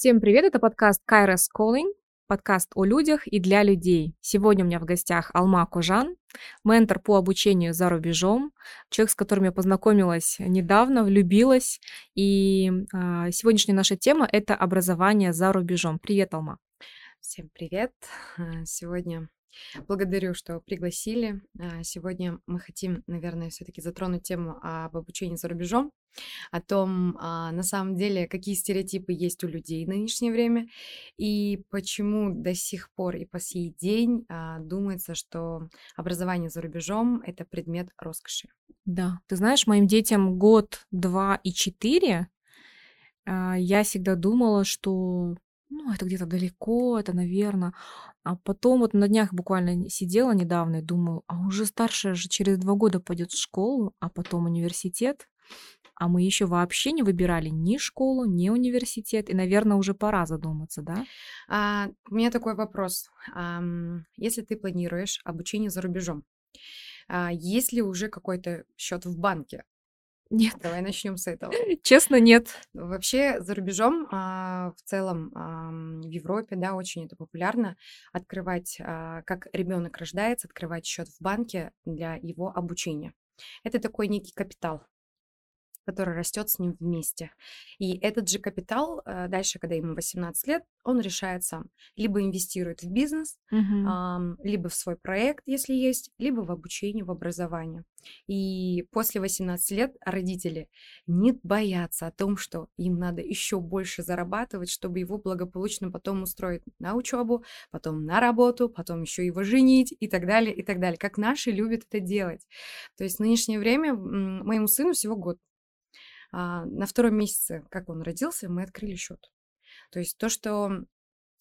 Всем привет, это подкаст Kairos Calling, подкаст о людях и для людей. Сегодня у меня в гостях Алма Кожан, ментор по обучению за рубежом, человек, с которым я познакомилась недавно, влюбилась. И э, сегодняшняя наша тема — это образование за рубежом. Привет, Алма. Всем привет. Сегодня Благодарю, что пригласили. А, сегодня мы хотим, наверное, все-таки затронуть тему об обучении за рубежом, о том, а, на самом деле, какие стереотипы есть у людей в нынешнее время и почему до сих пор и по сей день а, думается, что образование за рубежом — это предмет роскоши. Да, ты знаешь, моим детям год, два и четыре, я всегда думала, что ну, это где-то далеко, это, наверное. А потом вот на днях буквально сидела недавно и думаю, а уже старшая же через два года пойдет в школу, а потом университет. А мы еще вообще не выбирали ни школу, ни университет. И, наверное, уже пора задуматься, да? А, у меня такой вопрос. А, если ты планируешь обучение за рубежом, а, есть ли уже какой-то счет в банке? Нет. Давай начнем с этого. Честно, нет. Вообще за рубежом, а, в целом а, в Европе, да, очень это популярно открывать, а, как ребенок рождается, открывать счет в банке для его обучения. Это такой некий капитал который растет с ним вместе. И этот же капитал э, дальше, когда ему 18 лет, он решает сам. Либо инвестирует в бизнес, Мгм. либо в свой проект, если есть, либо в обучение, в образование. И после 18 лет родители не боятся о том, что им надо еще больше зарабатывать, чтобы его благополучно потом устроить на учебу, потом на работу, потом еще его женить и так далее, и так далее. Как наши любят это делать. То есть в нынешнее время моему сыну всего год. А, на втором месяце, как он родился, мы открыли счет. То есть то, что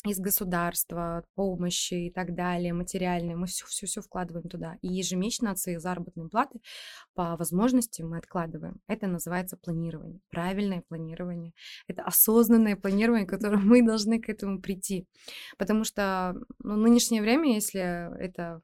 из государства, помощи и так далее, материальные, мы все-все-все вкладываем туда. И ежемесячно от своей заработной платы по возможности мы откладываем. Это называется планирование, правильное планирование. Это осознанное планирование, которое мы должны к этому прийти. Потому что ну, нынешнее время, если это,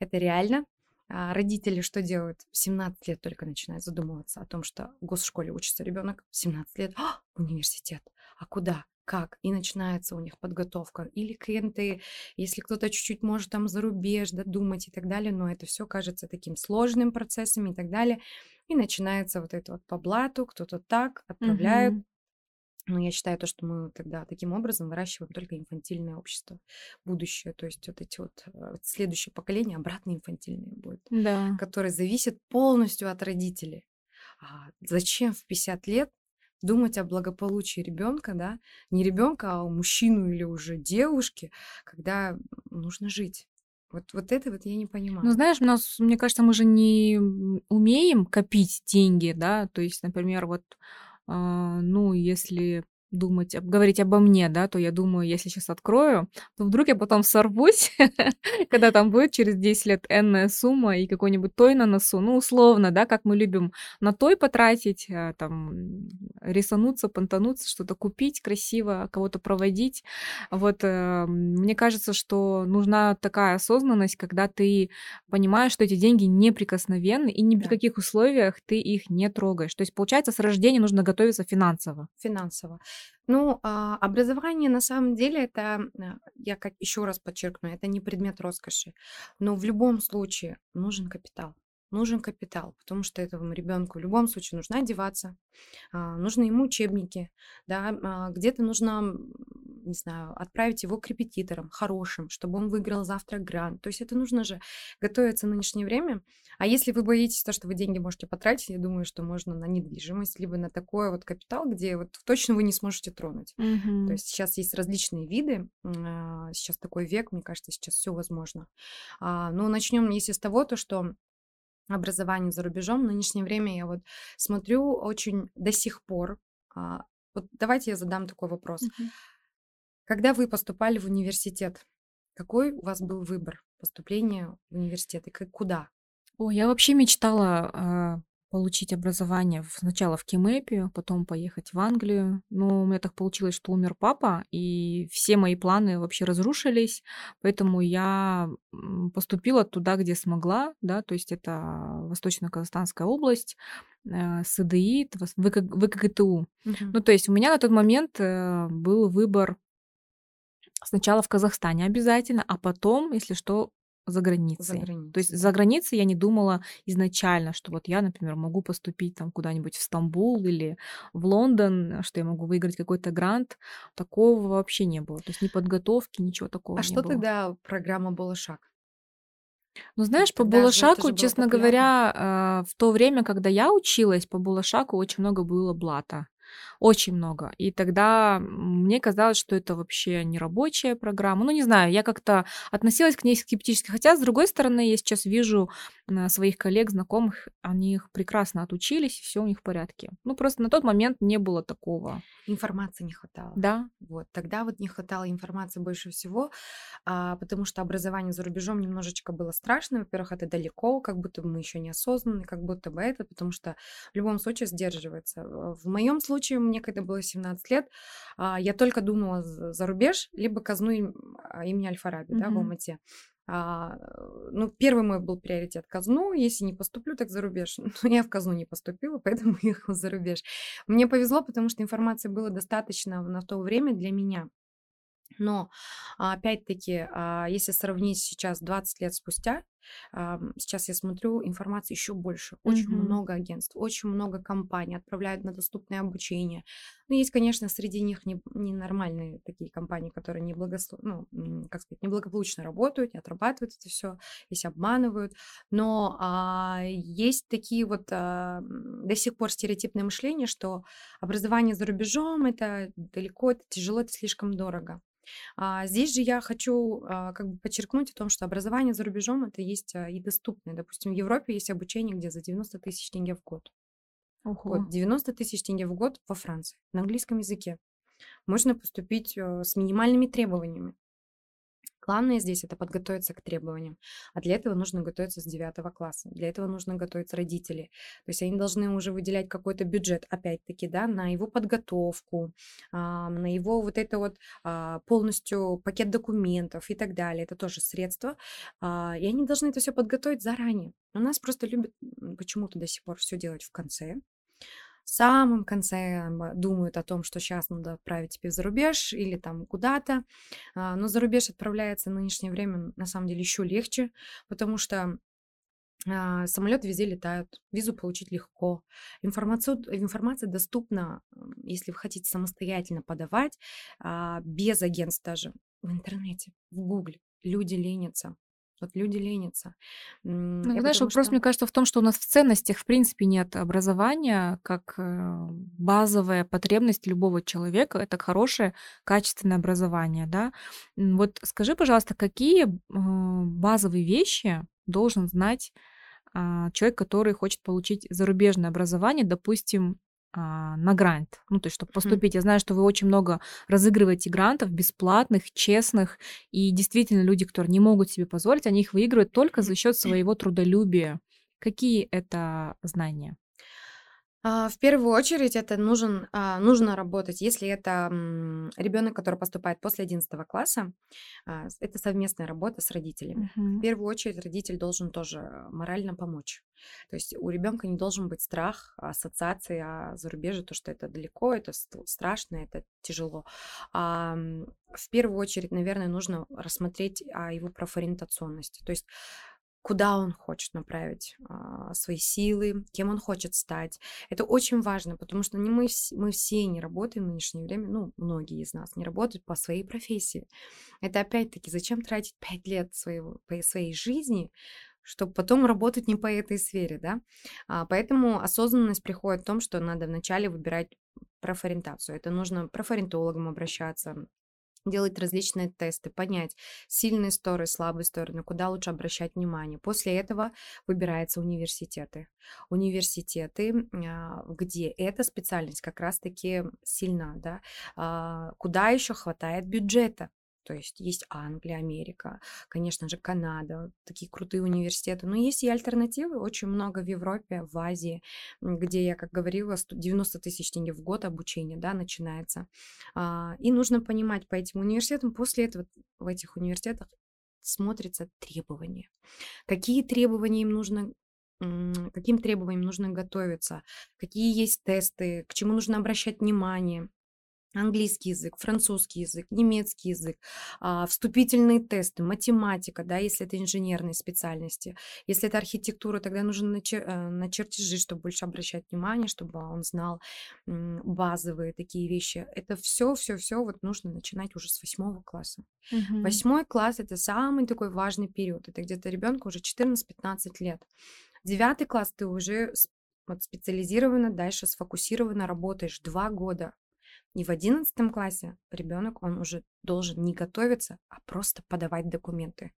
это реально, родители что делают? В 17 лет только начинают задумываться о том, что в госшколе учится ребенок, в 17 лет а, университет. А куда? Как? И начинается у них подготовка. Или клиенты, если кто-то чуть-чуть может там зарубеж, да, думать и так далее, но это все кажется таким сложным процессом и так далее. И начинается вот это вот по блату, кто-то так отправляют, Мгм. Но я считаю то, что мы тогда таким образом выращиваем только инфантильное общество, будущее. То есть вот эти вот э, следующее поколение обратно инфантильное будет, Да. которое зависит полностью от родителей. А зачем в 50 лет думать о благополучии ребенка, да, не ребенка, а мужчину или уже девушки, когда нужно жить. Вот, вот это вот я не Ну, понимаю. знаешь, у нас, мне кажется, мы же не умеем копить деньги, да, то есть, например, вот, а, ну, если думать, говорить обо мне, да, то я думаю, если сейчас открою, то вдруг я потом сорвусь, когда там будет через 10 лет энная сумма и какой-нибудь той на носу, ну, условно, да, как мы любим на той потратить, а, там, рисануться, понтануться, что-то купить красиво, кого-то проводить. Вот, э, мне кажется, что нужна такая осознанность, когда ты понимаешь, что эти деньги неприкосновенны, и ни при Да. каких условиях ты их не трогаешь. То есть, получается, с рождения нужно готовиться финансово. Финансово. Ну, а, образование на самом деле это, а, я как еще раз подчеркну, это не предмет роскоши. Но в любом случае нужен капитал. Нужен капитал, потому что этому ребенку в любом случае нужно одеваться, а, нужны ему учебники, да, а, где-то нужно, не знаю, отправить его к репетиторам хорошим, чтобы он выиграл завтра грант. То есть это нужно же готовиться в нынешнее время. А если вы боитесь то, что вы деньги можете потратить, я думаю, что можно на недвижимость, либо на такой вот капитал, где вот точно вы не сможете тронуть. То Мгм. есть сейчас есть различные виды, а, сейчас такой век, мне кажется, сейчас все возможно. Но начнем, если с того, то что образование за рубежом в нынешнее время я вот смотрю очень до сих пор. а, Вот давайте я задам такой вопрос. Когда вы поступали в университет, какой у вас был выбор поступления в университет и как- куда? Ой, я вообще мечтала а, получить образование сначала в Кимэпе, потом поехать в Англию. Но у меня так получилось, что умер папа, и все мои планы вообще разрушились, поэтому я поступила туда, где смогла, да, то есть это Восточно-Казахстанская область, э, СДИ, ВКГТУ. Мгм. Ну, то есть у меня на тот момент э, был выбор сначала в Казахстане обязательно, а потом, если что, за За границей. То границей, есть за границей я не думала изначально, что вот я, например, могу поступить там куда-нибудь в Стамбул или в Лондон, что я могу выиграть какой-то грант. Такого вообще не было. То есть ни подготовки, ничего такого А не что было. тогда программа «Болошак»? Ну, Вот знаешь, по Булашаку, честно популярно. говоря, э, в то время, когда я училась, по Булашаку очень много было блата. Очень много. И тогда мне казалось, что это вообще не рабочая программа. Ну, не знаю, я как-то относилась к ней скептически. Хотя, с другой стороны, я сейчас вижу м, своих коллег, знакомых, они их прекрасно отучились, и все у них в порядке. Ну, просто на тот момент не было такого. Информации не хватало. Да. Вот, тогда вот не хватало информации больше всего, а, потому что образование за рубежом немножечко было страшно. Во-первых, это далеко, как будто бы мы еще не осознаны, как будто бы это, потому что в любом случае сдерживается. Э, В моем случае, мне когда было 17 лет, а, я только думала за рубеж, либо казну а, имени Аль-Фараби, да, в. Алмате. А, ну, первый мой был приоритет казну. Если не поступлю, так за рубеж. Но я в казну не поступила, поэтому ехала за рубеж. Мне повезло, потому что информации было достаточно на то время для меня. Но, а, опять-таки, если сравнить сейчас 20 лет спустя, сейчас я смотрю, информации еще больше. Очень Мгм. много агентств, очень много компаний отправляют на доступное обучение. Ну, есть, конечно, среди них не- ненормальные такие компании, которые не благосло- ну, как сказать, неблагополучно работают, не отрабатывают это все, если обманывают. Но а, есть такие вот а, до сих пор стереотипное мышление, что образование за рубежом это далеко, это тяжело, это слишком дорого. А, здесь же я хочу а, как бы подчеркнуть о том, что образование за рубежом это есть а, и доступное. Допустим, в Европе есть обучение, где за 90 тысяч тенге в год. Ого. Вот, 90 тысяч тенге в год во Франции на английском языке. Можно поступить э, с минимальными требованиями. Главное здесь это подготовиться к требованиям. А для этого нужно готовиться с 9 класса. Для этого нужно готовиться родители. То есть они должны уже выделять какой-то бюджет, опять-таки, да, на его подготовку, а, на его вот это вот а, полностью пакет документов и так далее. Это тоже средства. А, И они должны это все подготовить заранее. У нас просто любят почему-то до сих пор все делать в конце. В самом конце думают о том, что сейчас надо отправить тебя за рубеж или там куда-то. А, Но за рубеж отправляется в нынешнее время на самом деле еще легче, потому что самолеты везде летают, визу получить легко. Информацию, информация доступна, если вы хотите самостоятельно подавать, а, без агентств даже, в интернете, в гугле. Люди ленятся. Вот люди ленятся. Ну, я знаешь, потому вопрос, что... мне кажется, в том, что у нас в ценностях, в принципе, нет образования как э, базовая потребность любого человека. Это хорошее, качественное образование, да. Вот скажи, пожалуйста, какие э, базовые вещи должен знать а, человек, который хочет получить зарубежное образование, допустим, а, на грант, ну, то есть, чтобы поступить. Я знаю, что вы очень много разыгрываете грантов бесплатных, честных, и действительно люди, которые не могут себе позволить, они их выигрывают только за счет своего трудолюбия. Какие это знания? А, В первую очередь это нужен, а, нужно работать, если это ребенок, который поступает после 11 класса, а, это совместная работа с родителями. В Мгм. первую очередь родитель должен тоже морально помочь. То есть у ребенка не должен быть страх, ассоциации о зарубежье, то, что это далеко, это ст- страшно, это тяжело. В первую очередь, наверное, нужно рассмотреть его профориентационность. То есть куда он хочет направить а, свои силы, кем он хочет стать. Это очень важно, потому что не мы, мы все не работаем в нынешнее время, ну, многие из нас не работают по своей профессии. Это опять-таки, зачем тратить пять лет своего, своей жизни, чтобы потом работать не по этой сфере, да? А, поэтому осознанность приходит в том, что надо вначале выбирать профориентацию. Это нужно профориентологам обращаться, делать различные тесты, понять сильные стороны, слабые стороны, куда лучше обращать внимание. После этого выбираются университеты. Университеты, а, где эта специальность как раз-таки сильна, да, а, куда еще хватает бюджета. То есть есть Англия, Америка, конечно же, Канада, такие крутые университеты. Но есть и альтернативы, очень много в Европе, в Азии, где, я как говорила, 90 тысяч тенге в год обучения да, начинается. А, и нужно понимать по этим университетам, после этого в этих университетах смотрятся требования. Какие требования им нужно каким требованиям нужно готовиться, какие есть тесты, к чему нужно обращать внимание английский язык, французский язык, немецкий язык, а, вступительные тесты, математика, да, если это инженерные специальности. Если это архитектура, тогда нужно на, чер- э, на чертежи, чтобы больше обращать внимание, чтобы он знал базовые такие вещи. Это все, все, все вот нужно начинать уже с восьмого класса. Восьмой класс это самый такой важный период. Это где-то ребенку уже 14-15 лет. Девятый класс ты уже вот специализированно дальше сфокусированно работаешь два года. И в одиннадцатом классе ребенок, он уже должен не готовиться, а просто подавать документы.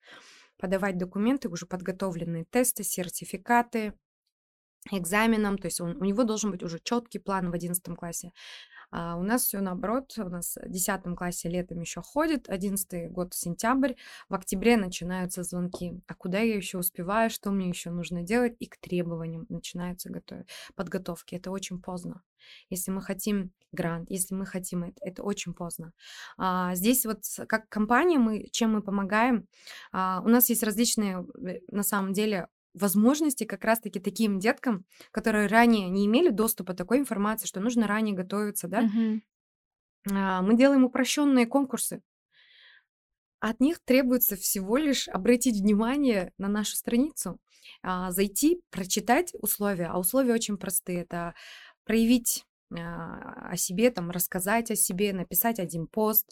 Подавать документы, уже подготовленные тесты, сертификаты, экзаменам, то есть он, у него должен быть уже четкий план в одиннадцатом классе. А у нас все наоборот, у нас в 10 классе летом еще ходит, 11 год сентябрь, в октябре начинаются звонки. А куда я еще успеваю, что мне еще нужно делать? И к требованиям начинаются готовить, подготовки. Это очень поздно. Если мы хотим грант, если мы хотим это, это очень поздно. А, здесь вот как компания мы, чем мы помогаем, а, у нас есть различные, э, на самом деле, возможности как раз-таки таким деткам, которые ранее не имели доступа такой информации, что нужно ранее готовиться, да, а, мы делаем упрощенные конкурсы. От них требуется всего лишь обратить внимание на нашу страницу, а, зайти, прочитать условия. А условия очень простые. Это проявить а, о себе, там, рассказать о себе, написать один пост,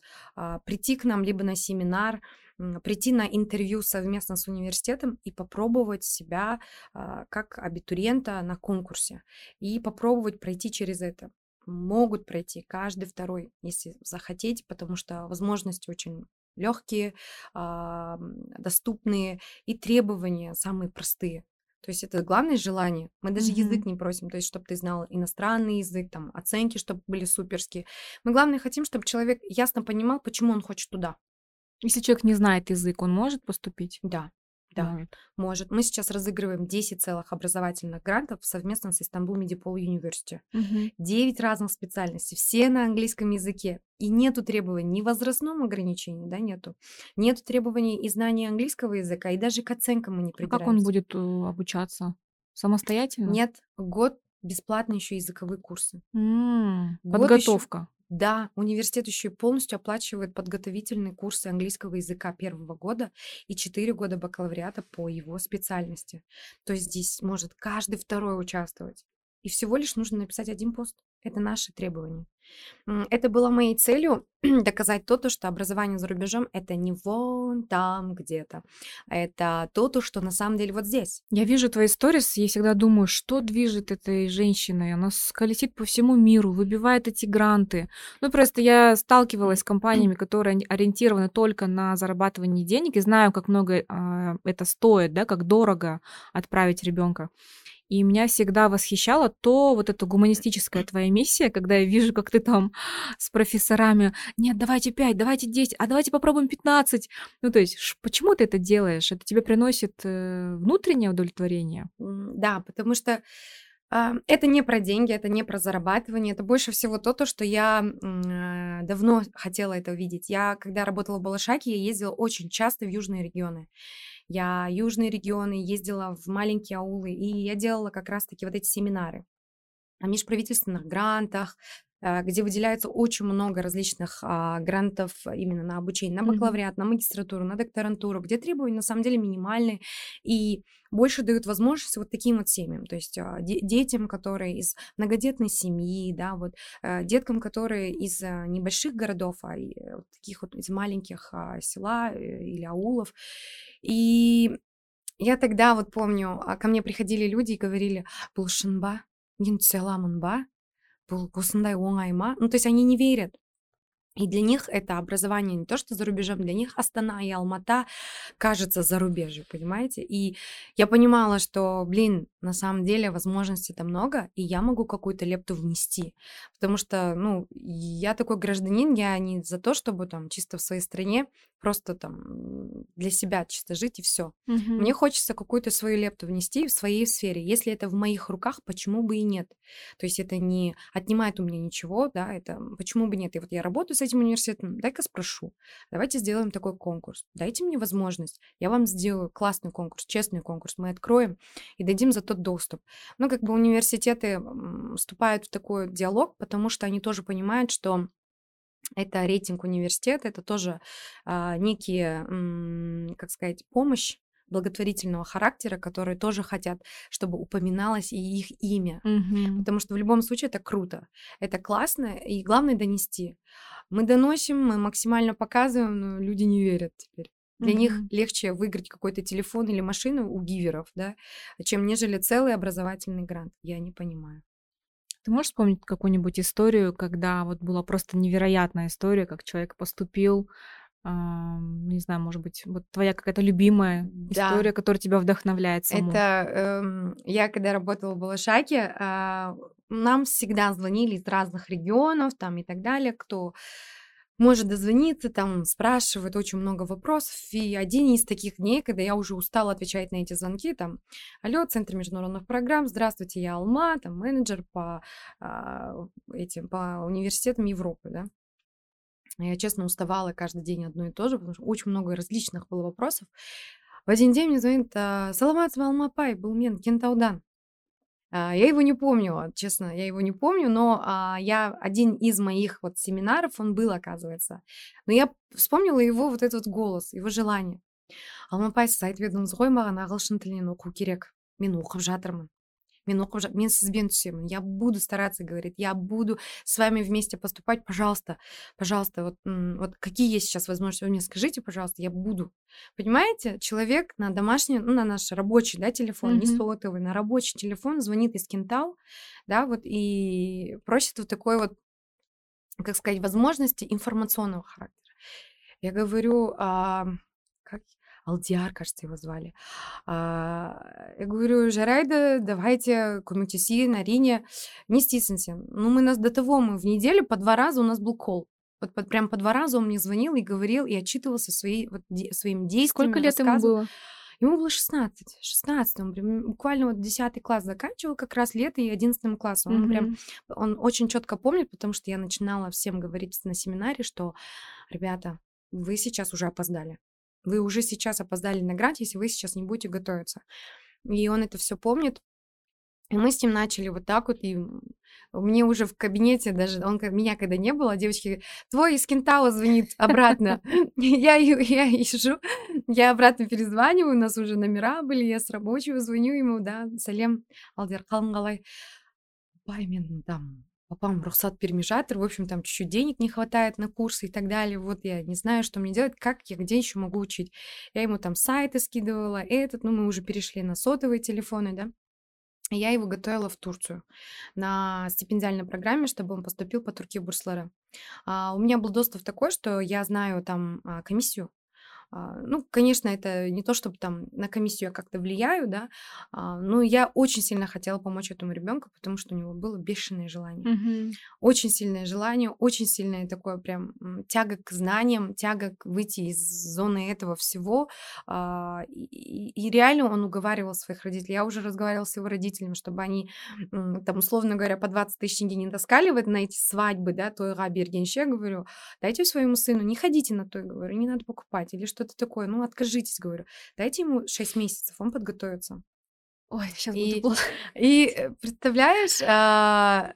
прийти к нам либо на семинар, прийти на интервью совместно с университетом и попробовать себя а, как абитуриента на конкурсе и попробовать пройти через это. Могут пройти каждый второй, если захотеть, потому что возможности очень легкие, а, доступные и требования самые простые. То есть это главное желание. Мы даже язык Мгм. не просим, то есть чтобы ты знал иностранный язык, там оценки, чтобы были суперские. Мы главное хотим, чтобы человек ясно понимал, почему он хочет туда. Если человек не знает язык, он может поступить? Да, да, Может. может. Мы сейчас разыгрываем 10 целых образовательных грантов совместно с Istanbul Medipol University. Мгм. 9 разных специальностей, все на английском языке. И нету требований ни возрастном ограничении, да, нету. Нету требований и знания английского языка, и даже к оценкам мы не А как он придираемся. будет э, обучаться? Самостоятельно? Нет, год бесплатно еще языковые курсы. Еще, Подготовка. Да, университет еще и полностью оплачивает подготовительные курсы английского языка первого года и 4 года бакалавриата по его специальности. То есть здесь может каждый второй участвовать. И всего лишь нужно написать один пост. Это наши требования. Это было моей целью доказать то, то, что образование за рубежом это не вон там где-то. Это то, то, что на самом деле вот здесь. Я вижу твои сторис, я всегда думаю, что движет этой женщиной. Она сколесит по всему миру, выбивает эти гранты. Ну, просто я сталкивалась с компаниями, которые ори- ориентированы только на зарабатывание денег, и знаю, как много а, это стоит, да, как дорого отправить ребенка. И меня всегда восхищало то, вот эта гуманистическая твоя миссия, когда я вижу, как ты там с профессорами, нет, давайте 5, давайте 10, а давайте попробуем 15. Ну, то есть, почему ты это делаешь? Это тебе приносит э, внутреннее удовлетворение? Да, потому что а, это не про деньги, это не про зарабатывание, это больше всего то, то что я а, давно хотела это увидеть. Я, когда работала в Балашаке, я ездила очень часто в южные регионы. Я южные регионы ездила в маленькие аулы, и я делала как раз-таки вот эти семинары. О межправительственных грантах, где выделяется очень много различных а, грантов именно на обучение, на бакалавриат, на магистратуру, на докторантуру, где требования на самом деле минимальные и больше дают возможность вот таким вот семьям, то есть а, де- детям, которые из многодетной семьи, да, вот а, деткам, которые из а, небольших городов, а э, вот таких вот из маленьких а, села э, или аулов. И я тогда вот помню, ко мне приходили люди и говорили, бұл шын Бұл осындай оңай ма? Ну, то есть они не верят. И для них это образование не то, что за рубежом, для них Астана и Алмата кажется за рубежью, понимаете? И я понимала, что, блин, на самом деле возможностей-то много, и я могу какую-то лепту внести. Потому что, ну, я такой гражданин, я не за то, чтобы там чисто в своей стране просто там для себя чисто жить и все. Мгм. Мне хочется какую-то свою лепту внести в своей сфере. Если это в моих руках, почему бы и нет? То есть это не отнимает у меня ничего, да, это почему бы нет? И вот я работаю с этим университетом, дай-ка спрошу, давайте сделаем такой конкурс, дайте мне возможность, я вам сделаю классный конкурс, честный конкурс, мы откроем и дадим за тот доступ. Ну, как бы университеты вступают в такой диалог, потому что они тоже понимают, что это рейтинг университета, это тоже а, некие, м, как сказать, помощь благотворительного характера, которые тоже хотят, чтобы упоминалось и их имя. Мгм. Потому что в любом случае это круто, это классно, и главное донести. Мы доносим, мы максимально показываем, но люди не верят теперь. Для них Мгм. легче выиграть какой-то телефон или машину у гиверов, да, чем нежели целый образовательный грант. Я не понимаю. Ты можешь вспомнить какую-нибудь историю, когда вот была просто невероятная история, как человек поступил, ам, не знаю, может быть, вот твоя какая-то любимая Да. история, которая тебя вдохновляет саму? Это эм, я когда работала в Балашаке, а, нам всегда звонили из разных регионов там и так далее, кто может дозвониться, там спрашивают очень много вопросов. И один из таких дней, когда я уже устала отвечать на эти звонки, там, алло, Центр международных программ, здравствуйте, я Алма, там, менеджер по а, этим, по университетам Европы, да. Я, честно, уставала каждый день одно и то же, потому что очень много различных было вопросов. В один день мне звонит а, Саламат Алмапай, был мен, Кентаудан. А, Я его не помню, вот, честно, я его не помню, но а, я один из моих вот семинаров, он был, оказывается. Но я вспомнила его вот этот вот голос, его желание. Алмапай сіз айтып едіңіз ғой маған ағылшын тілінен оқу керек мен оқып жатырмын мен оқып жат- мен сізбен түсемін я буду стараться говорит я буду с вами вместе поступать. Пожалуйста пожалуйста вот, вот какие есть сейчас возможности? Вы мне скажите пожалуйста я буду. Понимаете человек на домашний ну на наш рабочий да телефон не Мгм. сотовый на рабочий телефон звонит из Кентау да вот и просит вот такой вот как сказать возможности информационного характера. Я говорю а, как Алдиар, кажется, его звали. А, я говорю, жарайды, давайте көмектесейін, әрине, не стесняйся. Ну, мы нас до того, мы в неделю по два раза у нас был кол. Вот, под- прям по два раза он мне звонил и говорил, и отчитывался своей, вот, де- своим действием. Сколько лет ему было? Ему было 16, 16, он прям буквально вот 10 класс заканчивал как раз лето и 11 классом. Он прям Мгм. он очень четко помнит, потому что я начинала всем говорить на семинаре, что, ребята, вы сейчас уже опоздали. Вы уже сейчас опоздали на грант, если вы сейчас не будете готовиться. И он это все помнит. И мы с ним начали вот так вот, и мне уже в кабинете даже, он меня когда не было, девочки твой из Кентау звонит обратно. Я, я ищу, я обратно перезваниваю, у нас уже номера были, я с рабочего звоню ему, да, Салем қалың Пай, мен там папам рұқсат бермей жатыр, в общем, там чуть-чуть денег не хватает на курсы и так далее, вот я не знаю, что мне делать, как я где еще могу учить. Я ему там сайты скидывала, этот, ну, мы уже перешли на сотовые телефоны, да, я его готовила в Турцию на стипендиальной программе, чтобы он поступил по Турке Бурслары. А, у меня был доступ такой, что я знаю там а, комиссию, ну, конечно, это не то, чтобы там на комиссию я как-то влияю, да, а, но я очень сильно хотела помочь этому ребенку, потому что у него было бешеное желание. Мгм. Очень сильное желание, очень сильное такое прям тяга к знаниям, тяга к выйти из зоны этого всего. а, И, реально он уговаривал своих родителей. Я уже разговаривала с его родителями, чтобы они, там, условно говоря, по 20 тысяч тенге не таскали вот на эти свадьбы, да, тойга бергенше, говорю, дайте своему сыну, не ходите на той, говорю, не надо покупать или что-то такое, ну, откажитесь, говорю, дайте ему 6 месяцев, он подготовится. Ой, сейчас И- буду плохо. И э, представляешь, а,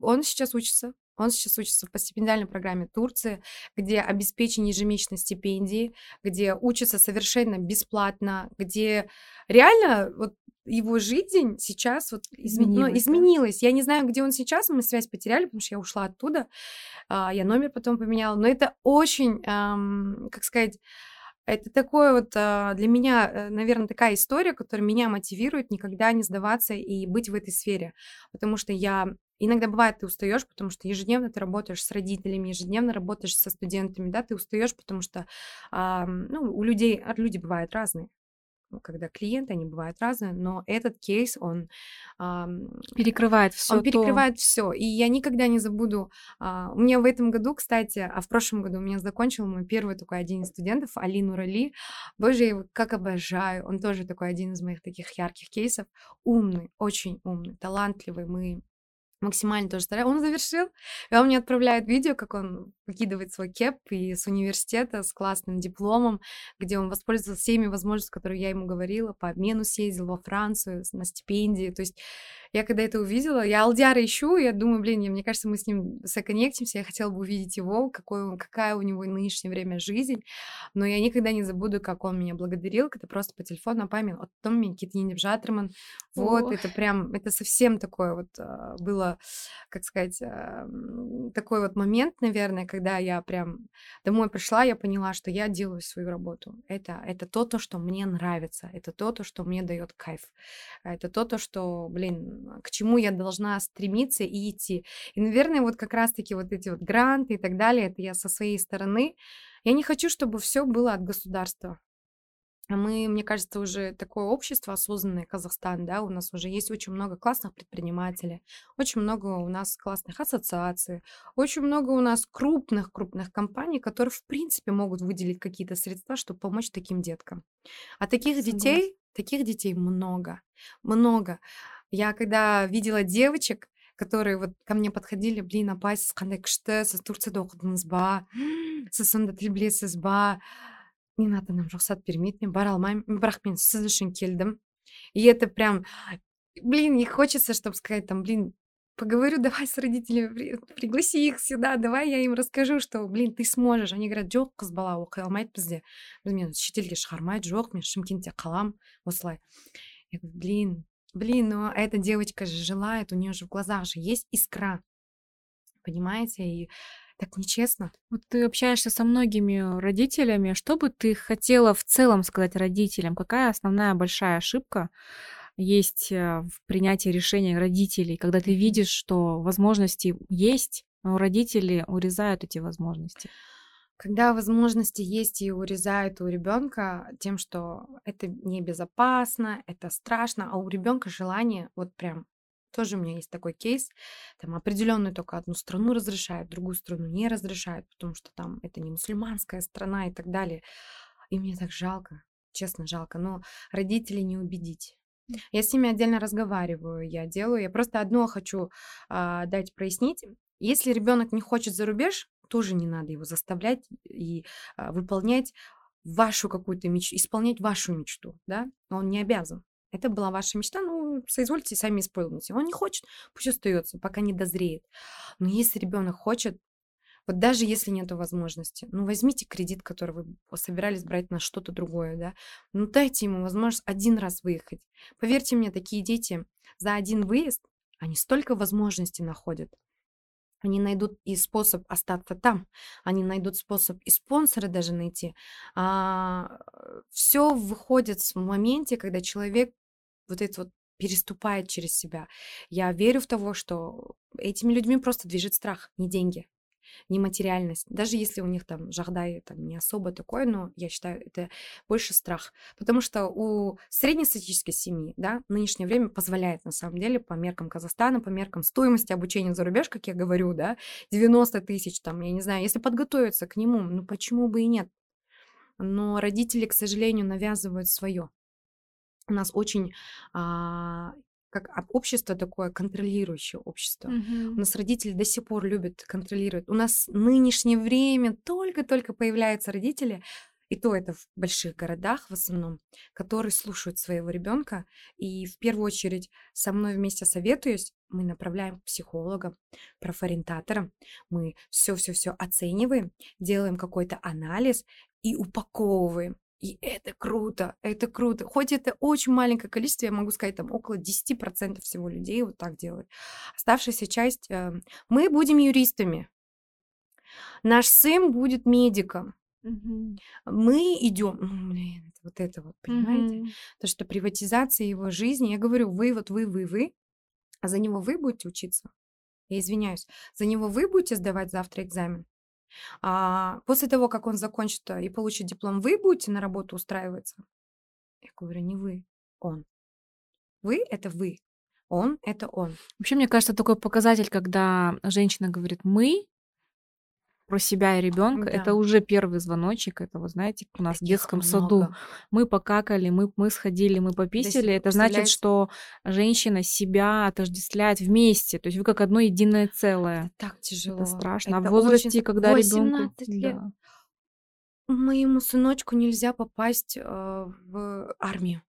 он сейчас учится. Он сейчас учится по стипендиальной программе Турции, где обеспечен ежемесячной стипендией, где учится совершенно бесплатно, где реально вот его жизнь сейчас вот ну, Изменилась, да? изменилась. Я не знаю, где он сейчас, мы связь потеряли, потому что я ушла оттуда. А, Я номер потом поменяла. Но это очень, как сказать, это такое вот а, для меня, наверное, такая история, которая меня мотивирует никогда не сдаваться и быть в этой сфере. Потому что я Иногда бывает, ты устаешь, потому что ежедневно ты работаешь с родителями, ежедневно работаешь со студентами, да, ты устаешь, потому что, а, ну, у людей, люди бывают разные. Когда клиенты, они бывают разные, но этот кейс, он перекрывает все. Он перекрывает все. И я никогда не забуду. А, у меня в этом году, кстати, а в прошлом году у меня закончил мой первый такой один из студентов, Алину Рали. Боже, я его как обожаю. Он тоже такой один из моих таких ярких кейсов. Умный, очень умный, талантливый. Мы максимально тоже стараюсь. Он завершил, и он мне отправляет видео, как он выкидывает свой кеп и с университета с классным дипломом, где он воспользовался всеми возможностями, которые я ему говорила, по обмену съездил во Францию на стипендии. То есть я когда это увидела, я Алдиара ищу, я думаю, блин, мне кажется, мы с ним законнектимся, я хотела бы увидеть его, какой, какая у него нынешнее время жизнь, но я никогда не забуду, как он меня благодарил, когда просто по телефону напомнил, вот том мне Китини Джатерман, вот, это прям, это совсем такое вот а, было, как сказать, а, такой вот момент, наверное, когда я прям домой пришла, я поняла, что я делаю свою работу. Это, это то, то, что мне нравится, это то, то, что мне дает кайф, это то, то, что, блин, к чему я должна стремиться и идти. И, наверное, вот как раз-таки вот эти вот гранты и так далее, это я со своей стороны. Я не хочу, чтобы все было от государства. Мы, мне кажется, уже такое общество осознанное, Казахстан, да, у нас уже есть очень много классных предпринимателей, очень много у нас классных ассоциаций, очень много у нас крупных-крупных компаний, которые, в принципе, могут выделить какие-то средства, чтобы помочь таким деткам. А таких детей, таких детей много, много. Я когда видела девочек, которые вот ко мне подходили, блин, апай, сіз қандай күшті, сіз Турцияда оқыдыңыз ба, сіз сонда тіл білесіз ба, менің ата анам рұқсат бермейді мен бара алмаймын бірақ мен сіз үшін келдім и это прям блин не хочется чтобы сказать там блин поговорю давай с родителями пригласи их сюда давай я им расскажу что блин ты сможешь они говорят жоқ қыз бала оқи алмайды бізде мені шетелге шығармайды жоқ мен шымкентте қаламын осылай я говорю блин Блин, ну эта девочка же желает, у нее же в глазах же есть искра. Понимаете? И так нечестно. Вот ты общаешься со многими родителями. Что бы ты хотела в целом сказать родителям? Какая основная большая ошибка есть э, в принятии решения родителей, когда ты видишь, что возможности есть, но родители урезают эти возможности? Когда возможности есть и урезают у ребенка тем, что это небезопасно, это страшно, а у ребенка желание, вот прям тоже у меня есть такой кейс, там определенную только одну страну разрешают, другую страну не разрешают, потому что там это не мусульманская страна и так далее. И мне так жалко, честно жалко, но родителей не убедить. Я с ними отдельно разговариваю, я делаю. Я просто одно хочу а, дать прояснить. Если ребенок не хочет за рубеж, тоже не надо его заставлять и а, выполнять вашу какую-то мечту, исполнять вашу мечту, да, он не обязан. Это была ваша мечта, ну, соизвольте сами исполните. Он не хочет, пусть остается, пока не дозреет. Но если ребенок хочет, вот даже если нет возможности, ну, возьмите кредит, который вы собирались брать на что-то другое, да, ну, дайте ему возможность один раз выехать. Поверьте мне, такие дети за один выезд, они столько возможностей находят. Они найдут и способ остаться там, они найдут способ и спонсора даже найти. А, все выходит в моменте, когда человек вот это вот переступает через себя. Я верю в того, что этими людьми просто движет страх, не деньги не материальность. Даже если у них там жахдай там не особо такой, но я считаю, это больше страх. Потому что у среднестатистической семьи, да, нынешнее время позволяет, на самом деле, по меркам Казахстана, по меркам стоимости обучения за рубеж, как я говорю, да, 90 тысяч, там, я не знаю, если подготовиться к нему, ну почему бы и нет? Но родители, к сожалению, навязывают свое. У нас очень а, как общество такое контролирующее общество. Мгм. У нас родители до сих пор любят контролировать. У нас в нынешнее время только-только появляются родители, и то это в больших городах в основном, которые слушают своего ребенка. И в первую очередь со мной вместе советуюсь, мы направляем к психологам, профориентаторам, мы все-все-все оцениваем, делаем какой-то анализ и упаковываем. И это круто, это круто. Хоть это очень маленькое количество, я могу сказать, там около 10% всего людей вот так делают. Оставшаяся часть, э, мы будем юристами. Наш сын будет медиком. Мгм. Мы идем, ну, блин, вот это вот, понимаете? Мгм. То, что приватизация его жизни, я говорю, вы, вот вы, вы, вы, а за него вы будете учиться. я извиняюсь, за него вы будете сдавать завтра экзамен? А после того, как он закончит э, и получит диплом, вы будете на работу устраиваться? Я говорю, не вы, он. Вы — это вы, он — это он. Вообще, мне кажется, такой показатель, когда женщина говорит «мы», про себя и ребенка, это Да, уже первый звоночек. Это, вот знаете, у нас в таких детском саду много. мы покакали, мы, мы сходили, мы пописали. Это значит, что женщина себя отождествляет вместе. То есть вы как одно единое целое. это так Это тяжело. страшно. А в Это очень... возрасте, ст- когда ребенку, 18 лет. да. Моему сыночку нельзя попасть э, в армию.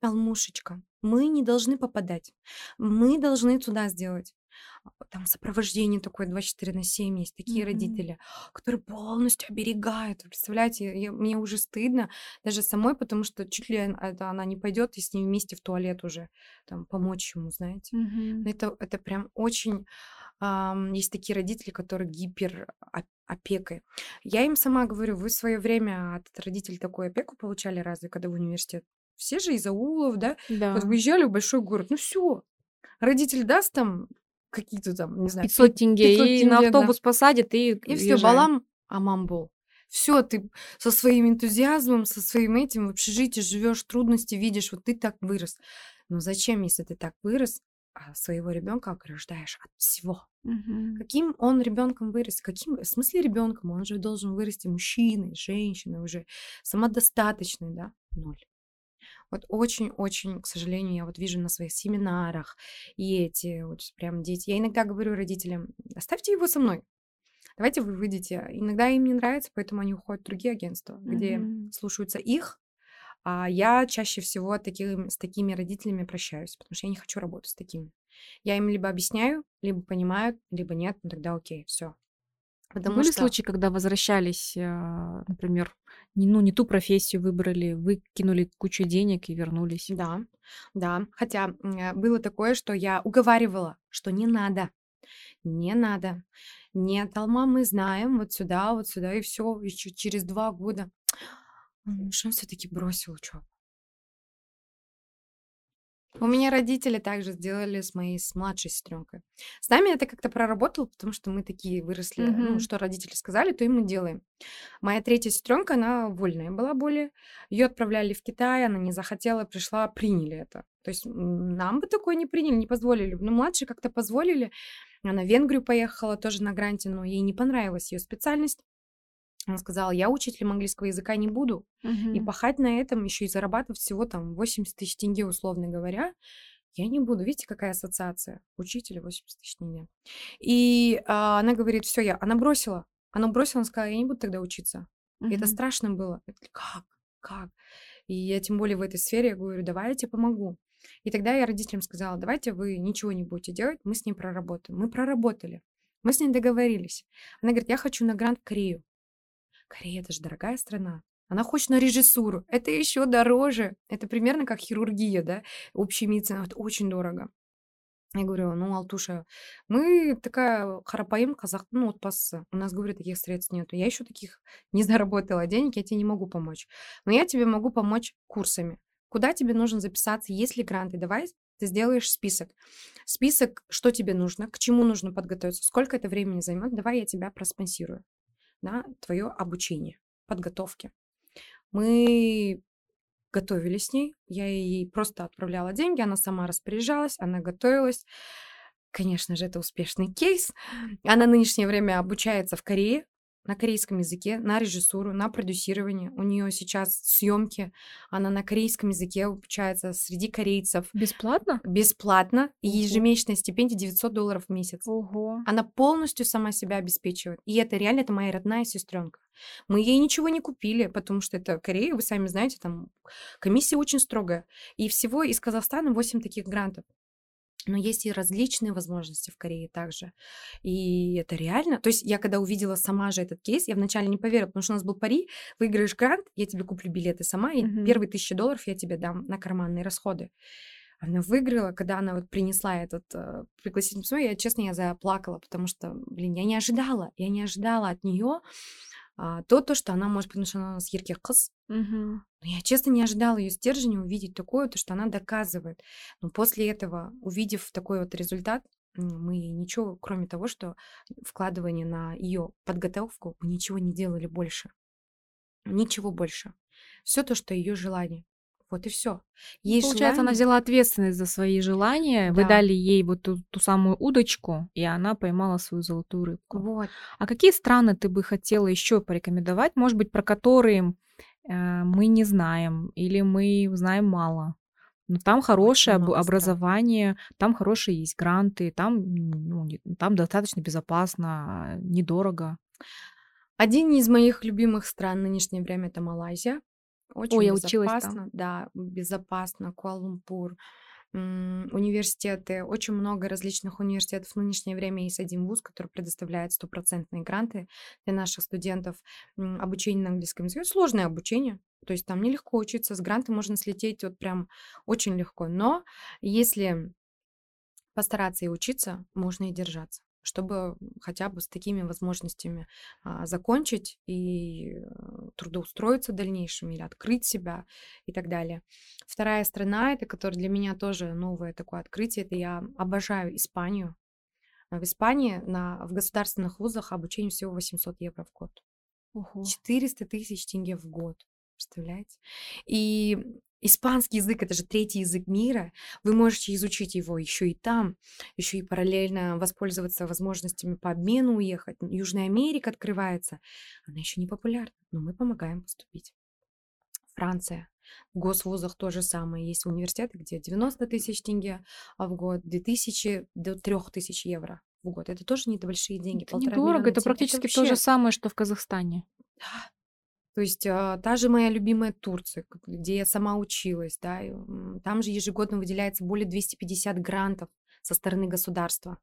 Алмушечка, мы не должны попадать. Мы должны туда сделать. Там сопровождение такое 24 на 7 есть. Такие Мгм. родители, которые полностью оберегают. Представляете, я- мне уже стыдно даже самой, потому что чуть ли это она не пойдет и с ним вместе в туалет уже там помочь ему, знаете. Мгм. Это, это прям очень... ам, есть такие родители, которые гипер опекой. Я им сама говорю, вы в свое время от родителей такую опеку получали разве, когда в университет? Все же из аулов, да? Вот Да. выезжали в большой город, ну все. Родитель даст там какие-то там, не знаю, 500 пи- тенге 500 и на тенге, да. автобус посадит и И все, балам, амам был. Все, ты со своим энтузиазмом, со своим этим в общежитии живешь, трудности видишь, вот ты так вырос. Но зачем, если ты так вырос, а своего ребенка ограждаешь от всего? Мгм. Каким он ребенком вырос? Каким, в смысле ребенком? Он же должен вырасти мужчиной, женщиной, уже самодостаточной, да? Ноль. Вот очень-очень, к сожалению, я вот вижу на своих семинарах и эти вот прям дети. Я иногда говорю родителям, оставьте его со мной. Давайте вы выйдете. Иногда им не нравится, поэтому они уходят в другие агентства, где Мгм. слушаются их, а я чаще всего таким, с такими родителями прощаюсь, потому что я не хочу работать с такими. Я им либо объясняю, либо понимают, либо нет, ну тогда окей, все. Потому Были что случаи, когда возвращались, а, например, не, ну, не ту профессию выбрали, выкинули кучу денег и вернулись? да, да. Хотя было такое, что я уговаривала, что не надо, не надо. Нет, Алма, мы знаем, вот сюда, вот сюда, и все. Чу- через два года муж, он все-таки бросил учебу. У меня родители также сделали с моей с младшей сестренкой. С нами это как-то проработало, потому что мы такие выросли, ну, Мгм. что родители сказали, то и мы делаем. Моя третья сестренка, она вольная была более. Ее отправляли в Китай, она не захотела, пришла, приняли это. То есть нам бы такое не приняли, не позволили. Но младшей как-то позволили. Она в Венгрию поехала тоже на гранте, но ей не понравилась ее специальность. Она сказала, я учителем английского языка не буду. И Мгм. пахать на этом, еще и зарабатывать всего там 80 тысяч тенге, условно говоря, я не буду. Видите, какая ассоциация? Учителя 80 тысяч тенге. И а, она говорит, все, я... Она бросила. Она бросила, она сказала, я не буду тогда учиться. И это страшно было. Я как? Как? И я тем более в этой сфере я говорю, давай я тебе помогу. И тогда я родителям сказала, давайте вы ничего не будете делать, мы с ней проработаем. Мы проработали. Мы с ней договорились. Она говорит, я хочу на грант в Корею. Корея, это же дорогая страна. Она хочет на режиссуру. Это еще дороже. Это примерно как хирургия, да? Общая медицина. Это очень дорого. Я говорю, ну, Алтуша, мы такая харапаим казах, ну, отпасы. У нас, говорю, таких средств нету. Я еще таких не заработала денег, я тебе не могу помочь. Но я тебе могу помочь курсами. Куда тебе нужно записаться, есть ли гранты? Давай ты сделаешь список. Список, что тебе нужно, к чему нужно подготовиться, сколько это времени займет. Давай я тебя проспонсирую на твое обучение, подготовки. Мы готовились с ней, я ей просто отправляла деньги, она сама распоряжалась, она готовилась. Конечно же, это успешный кейс. Она в нынешнее время обучается в Корее на корейском языке, на режиссуру, на продюсирование. У нее сейчас съемки, она на корейском языке обучается среди корейцев Бесплатно? бесплатно, и ежемесячная стипендия 900 долларов в месяц. Ого. Она полностью сама себя обеспечивает. И это реально, это моя родная сестренка. Мы ей ничего не купили, потому что это Корея, вы сами знаете, там комиссия очень строгая. И всего из Казахстана 8 таких грантов. Но есть и различные возможности в Корее также. И это реально. То есть я когда увидела сама же этот кейс, я вначале не поверила, потому что у нас был пари, выиграешь грант, я тебе куплю билеты сама, и Мгм. первые тысячи долларов я тебе дам на карманные расходы. Она выиграла, когда она вот принесла этот э, пригласительное письмо, я, честно, я заплакала, потому что, блин, я не ожидала, я не ожидала от нее то, то, что она может, потому что она у нас яркий кыз. Мгм. Но я, честно, не ожидала ее стержня увидеть такое, то, что она доказывает. Но после этого, увидев такой вот результат, мы ничего, кроме того, что вкладывание на ее подготовку, мы ничего не делали больше. Ничего больше. Все то, что ее желание. Вот и все. Ей Получается, желание... она взяла ответственность за свои желания, да. вы дали ей вот ту, ту самую удочку, и она поймала свою золотую рыбку. Вот. А какие страны ты бы хотела еще порекомендовать, может быть, про которые э, мы не знаем или мы знаем мало? Но там хорошее об- образование, там хорошие есть гранты, там, ну, там достаточно безопасно, недорого. Один из моих любимых стран в нынешнее время это Малайзия. Очень Ой, я училась безопасно, да, безопасно. Куала-Лумпур, университеты, очень много различных университетов. В нынешнее время есть один вуз, который предоставляет стопроцентные гранты для наших студентов. Обучение на английском языке. Сложное обучение, то есть там нелегко учиться. С гранта можно слететь вот прям очень легко. Но если постараться и учиться, можно и держаться чтобы хотя бы с такими возможностями а, закончить и э, трудоустроиться в дальнейшем или открыть себя и так далее. Вторая страна, это которая для меня тоже новое такое открытие, это я обожаю Испанию. В Испании на, в государственных вузах обучение всего 800 евро в год. Ого. 400 тысяч тенге в год. Представляете? И Испанский язык это же третий язык мира. Вы можете изучить его еще и там, еще и параллельно воспользоваться возможностями по обмену уехать. Южная Америка открывается. Она еще не популярна, но мы помогаем поступить. Франция. В госвузах то же самое. Есть университеты, где 90 тысяч тенге в год, 2000 до 3000 евро в год. Это тоже не большие деньги. Это недорого, это практически это вообще... то же самое, что в Казахстане. То есть а, та же моя любимая Турция, где я сама училась, да, там же ежегодно выделяется более 250 грантов со стороны государства.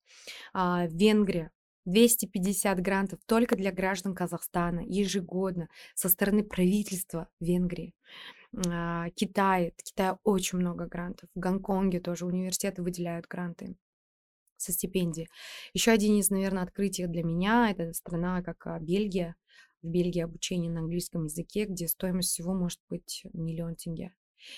А, Венгрия 250 грантов только для граждан Казахстана ежегодно со стороны правительства Венгрии. Китай, в Китае очень много грантов. В Гонконге тоже университеты выделяют гранты со стипендии. Еще один из, наверное, открытий для меня это страна, как а, Бельгия в Бельгии обучение на английском языке, где стоимость всего может быть миллион тенге.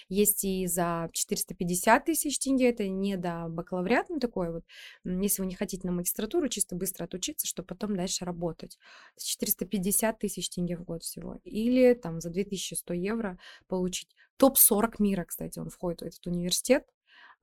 Есть и за 450 тысяч тенге, это не до бакалавриата, ну такое вот, если вы не хотите на магистратуру, чисто быстро отучиться, чтобы потом дальше работать. 450 тысяч тенге в год всего. Или там за 2100 евро получить топ-40 мира, кстати, он входит в этот университет,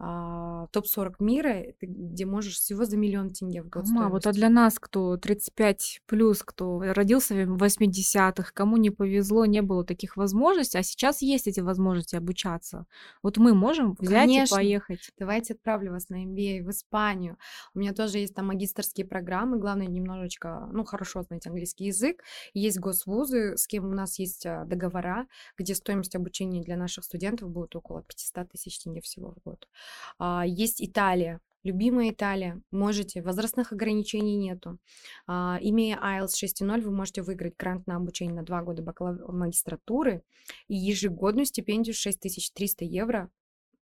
а, топ-40 мира, где можешь всего за миллион тенге в год Ма, вот а для нас, кто 35 плюс, кто родился в 80-х, кому не повезло, не было таких возможностей, а сейчас есть эти возможности обучаться. Вот мы можем взять Конечно. и поехать. Давайте отправлю вас на MBA в Испанию. У меня тоже есть там магистрские программы, главное немножечко, ну, хорошо знать английский язык. Есть госвузы, с кем у нас есть а, договора, где стоимость обучения для наших студентов будет около 500 тысяч тенге всего в год. А, есть Италия, Любимая Италия, можете, возрастных ограничений нету. А, имея IELTS 6.0, вы можете выиграть грант на обучение на 2 года бакалавр... магистратуры и ежегодную стипендию 6300 евро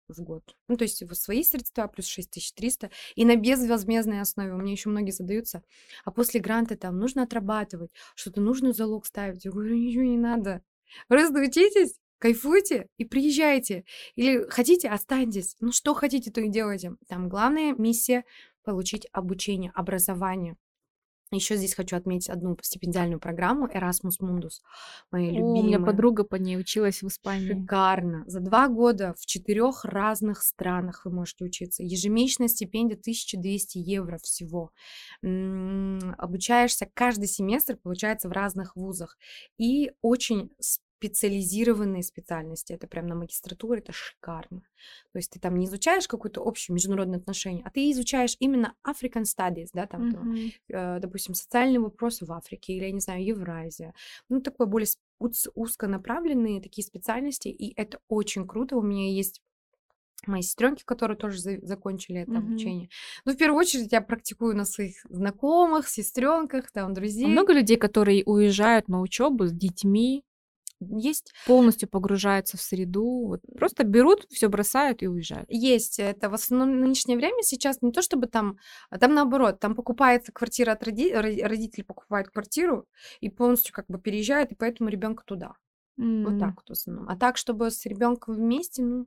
в год. Ну, то есть свои средства плюс 6300 и на безвозмездной основе. У меня еще многие задаются, а после гранта там нужно отрабатывать, что-то нужно залог ставить. Я говорю, ничего не надо. Просто учитесь, кайфуйте и приезжайте. Или хотите, останьтесь. Ну, что хотите, то и делайте. Там главная миссия — получить обучение, образование. Еще здесь хочу отметить одну стипендиальную программу Erasmus Mundus. Моя любимая. у меня подруга по ней училась в Испании. Шикарно. За два года в четырех разных странах вы можете учиться. Ежемесячная стипендия 1200 евро всего. Обучаешься каждый семестр, получается, в разных вузах. И очень специализированные специальности. Это прям на магистратуре, это шикарно. То есть ты там не изучаешь какую-то общую международные отношения, а ты изучаешь именно African Studies, да, там, mm-hmm. э, допустим, социальные вопросы в Африке или, я не знаю, Евразия. Ну, такое более узконаправленные такие специальности, и это очень круто. У меня есть мои сестренки, которые тоже за- закончили это mm-hmm. обучение. Ну, в первую очередь, я практикую на своих знакомых, сестренках, там, друзей. А много людей, которые уезжают на учебу с детьми, есть. Полностью погружаются в среду, вот просто берут, все бросают и уезжают. Есть. Это в основном в нынешнее время сейчас не то чтобы там, а там наоборот, там покупается квартира от роди... родители покупают квартиру и полностью как бы переезжают, и поэтому ребенка туда. Mm. Вот так вот в основном. А так, чтобы с ребенком вместе, ну,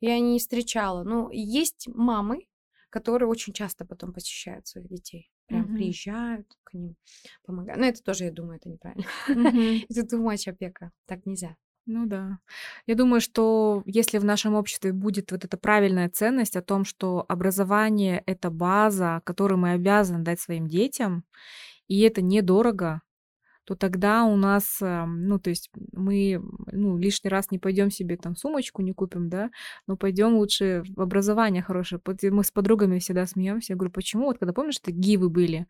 я не встречала. Ну, есть мамы, которые очень часто потом посещают своих детей. Прям Мгм. приезжают к ним, помогают. Но это тоже, я думаю, это неправильно. Мгм. Это much опека. Так нельзя. Ну да. Я думаю, что если в нашем обществе будет вот эта правильная ценность о том, что образование- это база, которую мы обязаны дать своим детям, и это недорого, то тогда у нас, э, ну, то есть мы, ну, лишний раз не пойдем себе там сумочку не купим, да, но пойдем лучше в образование хорошее. Мы с подругами всегда смеемся. Я говорю, почему? Вот когда, помнишь, это гивы были,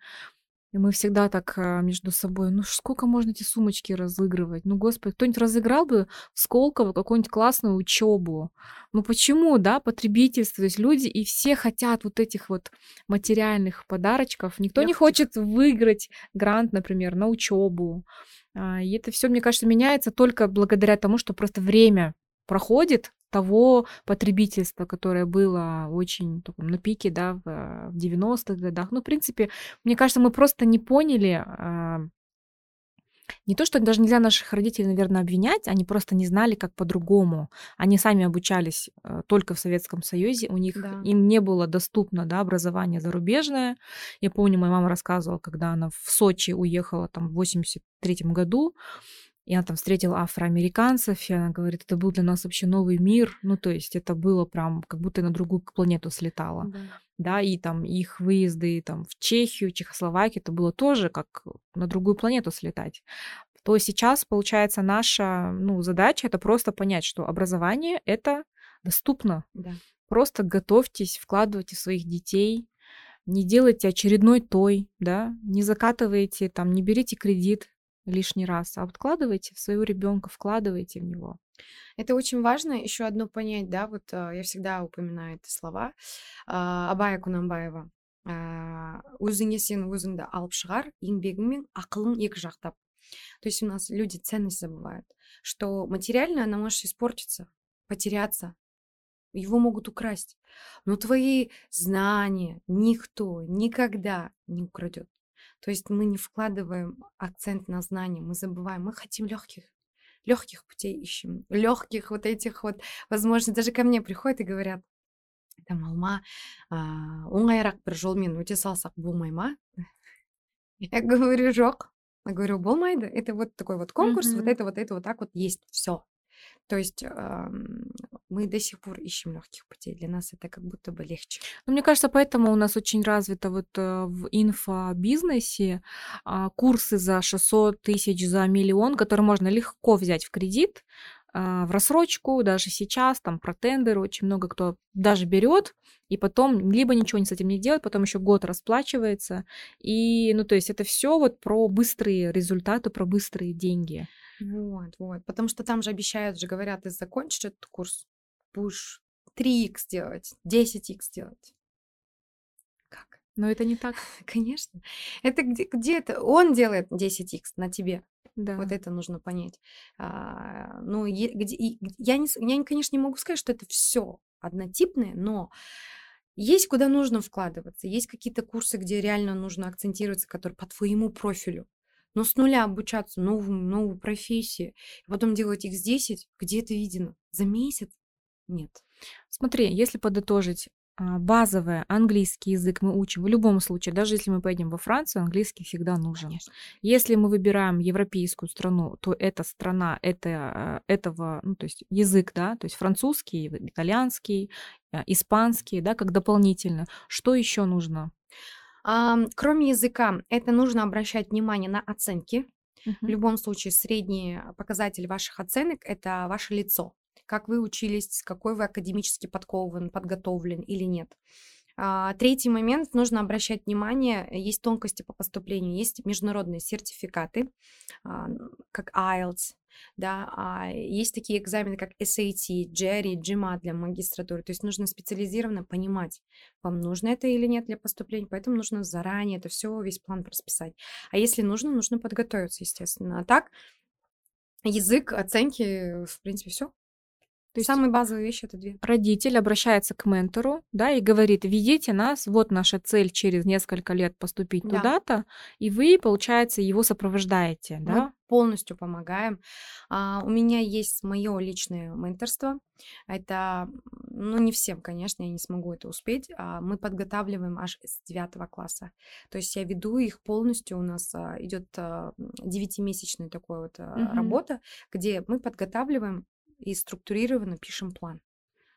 и мы всегда так а, между собой, ну сколько можно эти сумочки разыгрывать? Ну, господи, кто-нибудь разыграл бы в Сколково какую-нибудь классную учебу? Ну почему, да, потребительство, то есть люди и все хотят вот этих вот материальных подарочков. Никто не Легких. хочет выиграть грант, например, на учебу. А, И это все, мне кажется, меняется только благодаря тому, что просто время проходит того потребительства, которое было очень таком на пике, да, в, в 90-х годах. Ну, в принципе, мне кажется, мы просто не поняли, а, не то, что даже нельзя наших родителей, наверное, обвинять, они просто не знали, как по-другому. Они сами обучались э, только в Советском Союзе, у них Да. им не было доступно, да, образование зарубежное. Я помню, моя мама рассказывала, когда она в Сочи уехала там в 83 году, и она там встретила афроамериканцев, и она говорит, это был для нас вообще новый мир. Ну, то есть это было прям, как будто на другую планету слетала Да. да, и там их выезды там в Чехию, Чехословакию, это было тоже как на другую планету слетать. То сейчас, получается, наша ну, задача это просто понять, что образование это доступно. Да. Просто готовьтесь, вкладывайте в своих детей, не делайте очередной той, да, не закатывайте, там, не берите кредит лишний раз, а вкладывайте в своего ребенка, вкладывайте в него. Это очень важно еще одно понять, да, вот а, я всегда упоминаю эти слова. А, Абая Кунамбаева. а, Өзіңе сен өзіңді алып шығар, еңбегің мен ақылың екі жақтап. То есть у нас люди ценность забывают, что материально она может испортиться, потеряться, его могут украсть. Но твои знания никто никогда не украдет. то есть мы не вкладываем акцент на знания, мы забываем, мы хотим легких, легких путей ищем, легких вот этих вот, возможно, даже ко мне приходят и говорят, там алма а, оңайырақ бір жолмен өте салсақ болмай ма я говорю жоқ я говорю болмайды это вот такой вот конкурс вот это вот это вот так вот есть все то есть мы до сих пор ищем легких путей для нас это как будто бы легче Ну, мне кажется, поэтому у нас очень развито вот э, в инфобизнесе а, курсы за 600 тысяч, за миллион, которые можно легко взять в кредит, а, в рассрочку, даже сейчас, там, про тендеры, очень много кто даже берет, и потом либо ничего не с этим не делает, потом еще год расплачивается. И, ну, то есть это все вот про быстрые результаты, про быстрые деньги. Вот вот потому что там же обещают же говорят ты закончишь этот курс будешь 3х делать 10х делать как Но это не так, Конечно. Это где, где это? Он делает 10х на тебе. да. Вот это нужно понять. А, ну, е- где, и я, не, я, конечно, не могу сказать, что это все однотипное, но есть куда нужно вкладываться. Есть какие-то курсы, где реально нужно акцентироваться, которые по твоему профилю. Но с нуля обучаться новому, новой профессии, и потом делать x10, где это видно? За месяц? Нет. Смотри, если подытожить, а, базовый английский язык мы учим в любом случае, даже если мы поедем во Францию, английский всегда нужен. Конечно. Если мы выбираем европейскую страну, то эта страна, это, э, этого, ну, то есть язык, да, то есть французский, итальянский, э, испанский, да, как дополнительно. Что еще нужно? Ам, кроме языка, это нужно обращать внимание на оценки. В Мгм. любом случае, средний показатель ваших оценок– это ваше лицо. Как вы учились, какой вы академически подкован, подготовлен или нет. А, Третий момент, нужно обращать внимание, есть тонкости по поступлению, есть международные сертификаты, а, как IELTS, да, а есть такие экзамены, как SAT, GRE, GMAT для магистратуры, то есть нужно специализированно понимать, вам нужно это или нет для поступления, поэтому нужно заранее это все, весь план расписать. А если нужно, нужно подготовиться, естественно. А так, язык, оценки, в принципе, все. То есть Самые базовые вещи это две. родитель обращается к ментору, да, и говорит, ведите нас, вот наша цель через несколько лет поступить Да. туда-то, и вы, получается, его сопровождаете, Мы да? полностью помогаем. А, у меня есть мое личное менторство. Это, ну, не всем, конечно, я не смогу это успеть. А мы подготавливаем аж с 9 класса. То есть я веду их полностью. У нас а, идет а, девятимесячная такая вот а, Мгм. работа, где мы подготавливаем и структурированно пишем план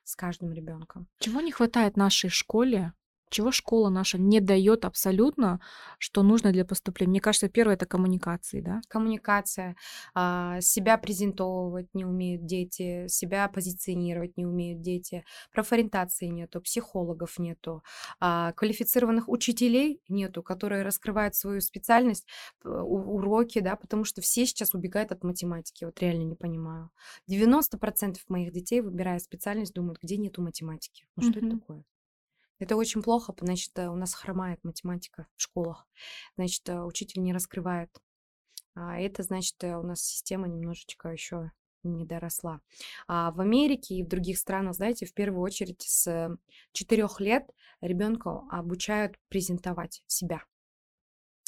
с каждым ребенком. Чего не хватает нашей школе? Чего школа наша не дает абсолютно, что нужно для поступления? Мне кажется, первое это коммуникации, да? Коммуникация, а, себя презентовывать не умеют дети, себя позиционировать не умеют дети, профориентации нету, психологов нету, а, квалифицированных учителей нету, которые раскрывают свою специальность, у- уроки, да, потому что все сейчас убегают от математики, вот реально не понимаю. 90% моих детей, выбирая специальность, думают, где нету математики. Ну что это Мгм. такое? Это очень плохо, значит, э, у нас хромает математика в школах, значит, э, учитель не раскрывает. А это значит, э, у нас система немножечко еще не доросла. А в Америке и в других странах, знаете, в первую очередь с четырех лет ребенка обучают презентовать себя.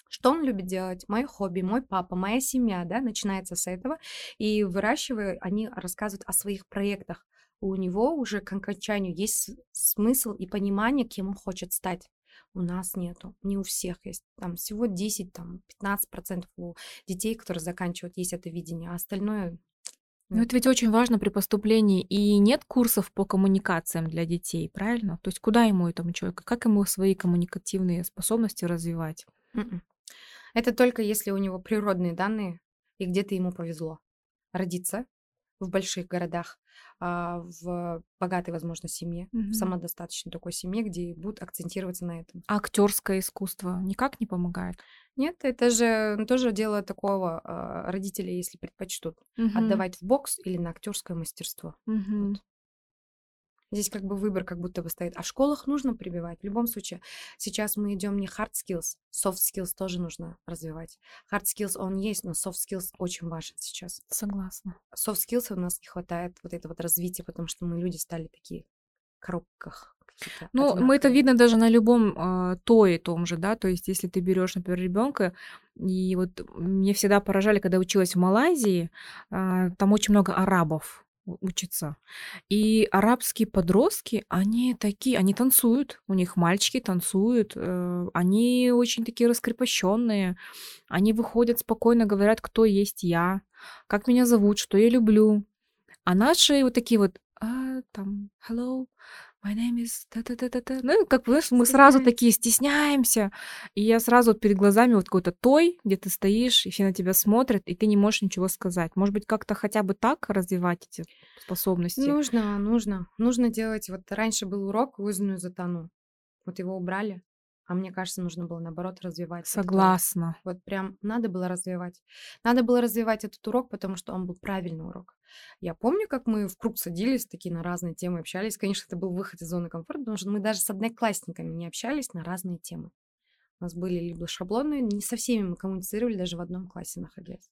Что он любит делать? Мое хобби, мой папа, моя семья, да, начинается с этого. И выращивая, они рассказывают о своих проектах. У него уже к окончанию есть смысл и понимание, кем он хочет стать. У нас нету, не у всех есть. Там всего 10, там 15% у детей, которые заканчивают, есть это видение, а остальное Но нет. это ведь очень важно при поступлении. И нет курсов по коммуникациям для детей, правильно? То есть куда ему этому человеку, как ему свои коммуникативные способности развивать? Мгм. Это только если у него природные данные и где-то ему повезло родиться в больших городах, а, в богатой, возможно, семье, в Мгм. самодостаточной такой семье, где будут акцентироваться на этом. А актерское искусство никак не помогает? Нет, это же тоже дело такого а, родители, если предпочтут Мгм. отдавать в бокс или на актерское мастерство. Мгм. Вот. Здесь как бы выбор как будто бы стоит. А в школах нужно прививать. В любом случае, сейчас мы идем не hard skills, soft skills тоже нужно развивать. Hard skills он есть, но soft skills очень важен сейчас. Согласна. Soft skills у нас не хватает вот этого вот развития, потому что мы люди стали такие в коробках. Ну, мы это видно даже на любом а, то и том же, да, то есть если ты берешь, например, ребенка, и вот мне всегда поражали, когда училась в Малайзии, а, там очень много арабов у- учатся, и арабские подростки, они такие, они танцуют, у них мальчики танцуют, э, они очень такие раскрепощенные, они выходят спокойно, говорят, кто есть я, как меня зовут, что я люблю, а наши вот такие вот, а, там, hello, my name is та-та-та-та-та. Ну, как, знаешь, мы сразу такие стесняемся. И я сразу вот перед глазами вот какой-то той, где ты стоишь, и все на тебя смотрят, и ты не можешь ничего сказать. Может быть, как-то хотя бы так развивать эти способности? Нужно, нужно. Нужно делать. Вот раньше был урок «Вызнанную затону». Вот его убрали. А мне кажется, нужно было, наоборот, развивать. Согласна. Вот прям надо было развивать. Надо было развивать этот урок, потому что он был правильный урок. Я помню, как мы в круг садились, такие на разные темы общались. Конечно, это был выход из зоны комфорта, потому что мы даже с одноклассниками не общались на разные темы. У нас были либо шаблоны, не со всеми мы коммуницировали, даже в одном классе находясь.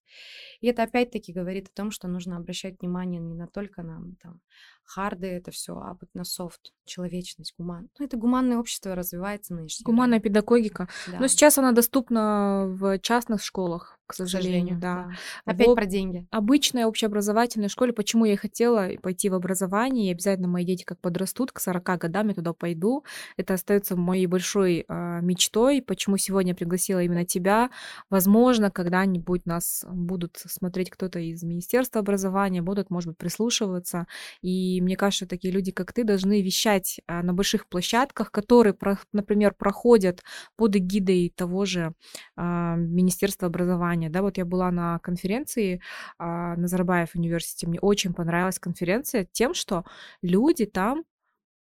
И это опять-таки говорит о том, что нужно обращать внимание не на только на там, харды, это все, а вот на софт, человечность, гуман. Ну, это гуманное общество развивается нынешнее Гуманная время. педагогика. Но Да, сейчас она доступна в частных школах, к к сожалению, сожалению, да. да. Опять В про деньги. обычной общеобразовательной школе, почему я и хотела пойти в образование, и обязательно мои дети как подрастут, к 40 годам я туда пойду. Это остается моей большой а, мечтой. Почему сегодня я пригласила именно тебя? Возможно, когда-нибудь нас будут смотреть кто-то из Министерства образования, будут, может быть, прислушиваться. И мне кажется, такие люди, как ты, должны вещать а, на больших площадках, которые, например, проходят под эгидой того же а, Министерства образования. Да, вот я была на конференции а, Назарбаев университете. Мне очень понравилась конференция тем, что люди там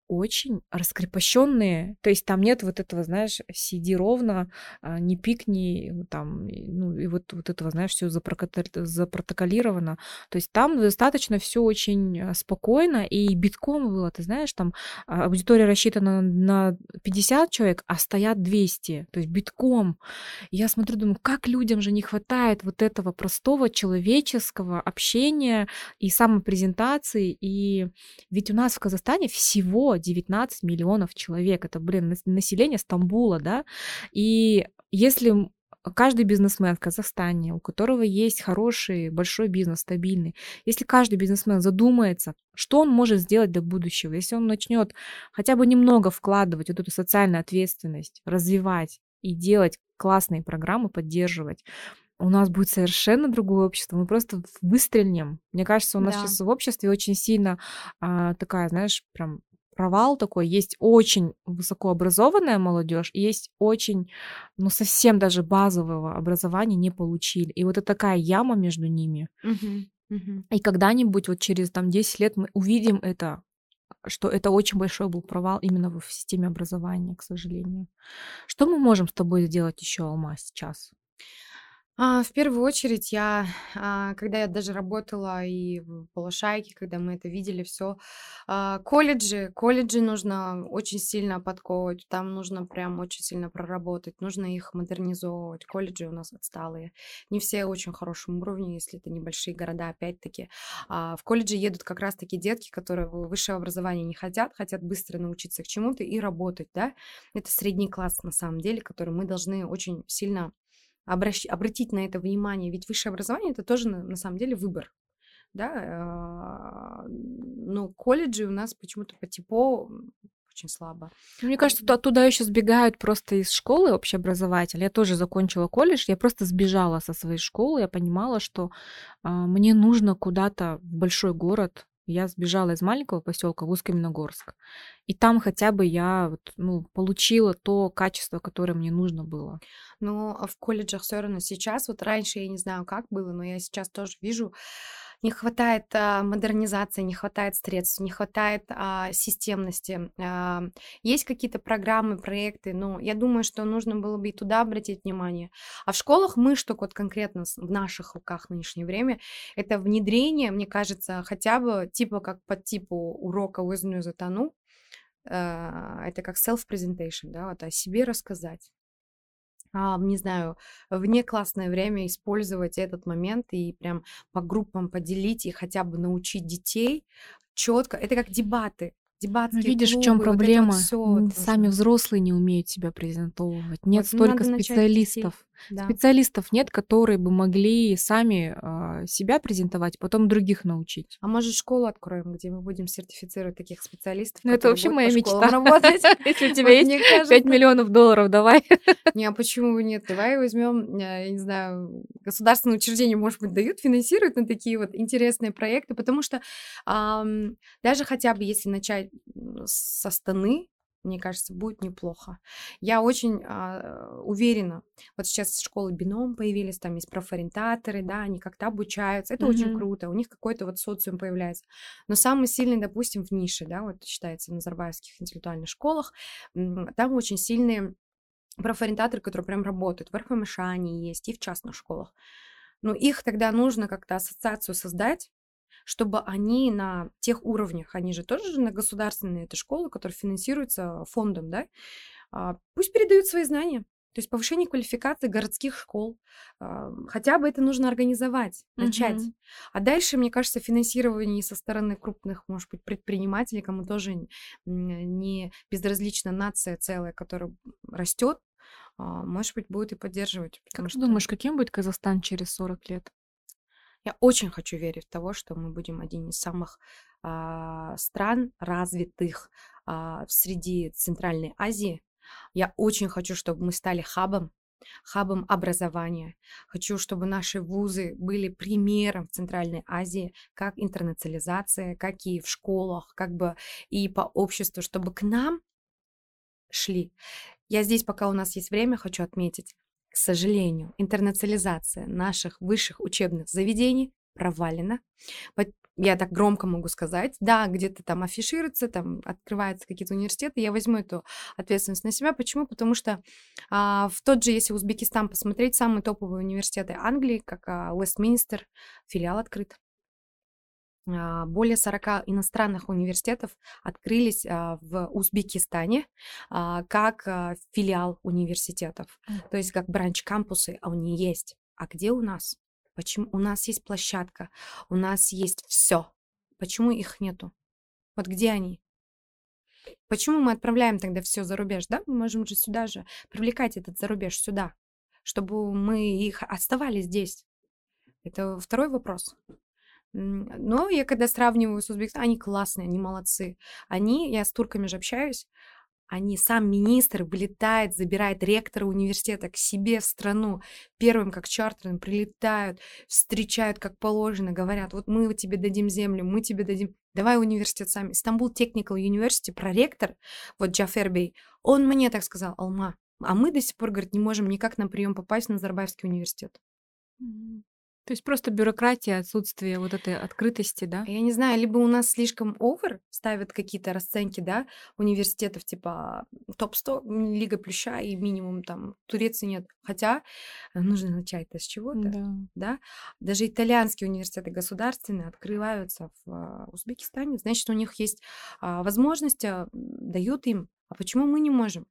очень раскрепощенные, то есть там нет вот этого, знаешь, сиди ровно, а, не пикни, там, ну и вот, вот этого, знаешь, все запротоколировано. То есть там достаточно все очень а, спокойно и битком было, ты знаешь, там а, аудитория рассчитана на 50 человек, а стоят 200, то есть битком. Я смотрю, думаю, как людям же не хватает вот этого простого человеческого общения и самопрезентации. И ведь у нас в Казахстане всего 19 миллионов человек. Это, блин, нас- население Стамбула, да? И если каждый бизнесмен в Казахстане, у которого есть хороший, большой бизнес, стабильный, если каждый бизнесмен задумается, что он может сделать для будущего, если он начнет хотя бы немного вкладывать вот эту социальную ответственность, развивать и делать классные программы, поддерживать, у нас будет совершенно другое общество. Мы просто выстрельнем. Мне кажется, у нас Да. сейчас в обществе очень сильно а, такая, знаешь, прям провал такой. Есть очень высокообразованная молодежь, есть очень, ну, совсем даже базового образования не получили. И вот это такая яма между ними. Мгм. Мгм. И когда-нибудь, вот через там 10 лет, мы увидим это, что это очень большой был провал именно в системе образования, к сожалению. Что мы можем с тобой сделать еще, Алма, сейчас? А, в первую очередь я, а, когда я даже работала и в Балашайке, когда мы это видели все, колледжи, колледжи нужно очень сильно подковывать, там нужно прям очень сильно проработать, нужно их модернизовывать. Колледжи у нас отсталые, не все очень хорошем уровне, если это небольшие города, опять-таки. А, в колледже едут как раз-таки детки, которые высшее образование не хотят, хотят быстро научиться к чему-то и работать, да. Это средний класс на самом деле, который мы должны очень сильно обращ- обратить на это внимание, ведь высшее образование это тоже на, на самом деле выбор. Да, а, но колледжи у нас почему-то по типу очень слабо. Мне кажется, туда, туда еще сбегают просто из школы общеобразовательной. Я тоже закончила колледж, я просто сбежала со своей школы. Я понимала, что а, мне нужно куда-то в большой город. Я сбежала из маленького поселка в Усть-Каменогорск. И там хотя бы я вот, ну, получила то качество, которое мне нужно было. Но а в колледжах все равно сейчас, вот раньше я не знаю, как было, но я сейчас тоже вижу, не хватает а, модернизации, не хватает средств, не хватает а, системности. А, есть какие-то программы, проекты, но я думаю, что нужно было бы и туда обратить внимание. А в школах мы, что вот конкретно в наших руках в нынешнее время, это внедрение, мне кажется, хотя бы типа как по типу урока «Возьму затону», а, это как self-presentation, да, вот о себе рассказать не знаю, вне классное время использовать этот момент и прям по группам поделить и хотя бы научить детей четко. Это как дебаты. Ну, Дебатские видишь, в чем клубы, вот вот проблема? вот Сами взрослые не умеют себя презентовывать. Нет Вот, столько специалистов. Да. Специалистов нет, которые бы могли сами а, себя презентовать, потом других научить. А может, школу откроем, где мы будем сертифицировать таких специалистов, Ну, это вообще моя мечта. работать? Если у тебя есть мне 5 кажется, миллионов долларов, давай. Не, а почему бы нет? Давай возьмем, э, я не знаю, государственные учреждения, может быть, дают, финансируют на такие вот интересные проекты, потому что даже хотя бы если начать м, с Астаны, мне кажется, будет неплохо. Я очень а, уверена, вот сейчас школы бином появились, там есть профориентаторы, да, они как-то обучаются, это очень Мгм. круто, у них какой-то вот социум появляется. Но самый сильный, допустим, в нише, да, вот считается в назарбаевских интеллектуальных школах, там очень сильные профориентаторы, которые прям работают. В РФМШ они есть и в частных школах. Но их тогда нужно как-то ассоциацию создать, чтобы они на тех уровнях, они же тоже же на государственные это школы, которые финансируются фондом, да, а, пусть передают свои знания. То есть повышение квалификации городских школ. а, Хотя бы это нужно организовать, начать. Мгм. А дальше, мне кажется, финансирование со стороны крупных, может быть, предпринимателей, кому тоже не безразлична нация целая, которая растет, а, может быть, будет и поддерживать. Как ты что думаешь, каким будет Казахстан через 40 лет? Я очень хочу верить в того, что мы будем один из самых а, стран развитых а, среди Центральной Азии. Я очень хочу, чтобы мы стали хабом, хабом образования. Хочу, чтобы наши вузы были примером в Центральной Азии, как интернационализация, как и в школах, как бы и по обществу, чтобы к нам шли. Я здесь, пока у нас есть время, хочу отметить, к сожалению, интернационализация наших высших учебных заведений провалена. Я так громко могу сказать. Да, где-то там афишируется, там открываются какие-то университеты. Я возьму эту ответственность на себя. Почему? Потому что а, в тот же, если Узбекистан посмотреть, самые топовые университеты Англии, как а, Уэстминстер, филиал открыт. А, Более 40 иностранных университетов открылись а, в Узбекистане а, как филиал университетов. То есть как бранч-кампусы, а они есть. А где у нас? Почему? У нас есть площадка, у нас есть все. Почему их нету? Вот где они? Почему мы отправляем тогда все за рубеж, да? Мы можем же сюда же привлекать этот зарубеж сюда, чтобы мы их оставались здесь? Это второй вопрос. Но я когда сравниваю с Узбекистаном, они классные, они молодцы. Они, я с турками же общаюсь, они, сам министр вылетает, забирает ректора университета к себе в страну, первым как чартерным прилетают, встречают как положено, говорят, вот мы тебе дадим землю, мы тебе дадим, давай университет сами. Стамбул Technical University, проректор, вот Джафербей, он мне так сказал, Алма, а мы до сих пор, говорит, не можем никак на прием попасть в Назарбаевский университет. То есть просто бюрократия, отсутствие вот этой открытости, да? Я не знаю, либо у нас слишком овер ставят какие-то расценки, да, университетов типа топ-100, Лига Плюща и минимум там Турции нет. Хотя э, нужно начать-то с чего-то, да. да. Даже итальянские университеты государственные открываются в а, Узбекистане. Значит, у них есть а, возможность, а, дают им. А почему мы не можем?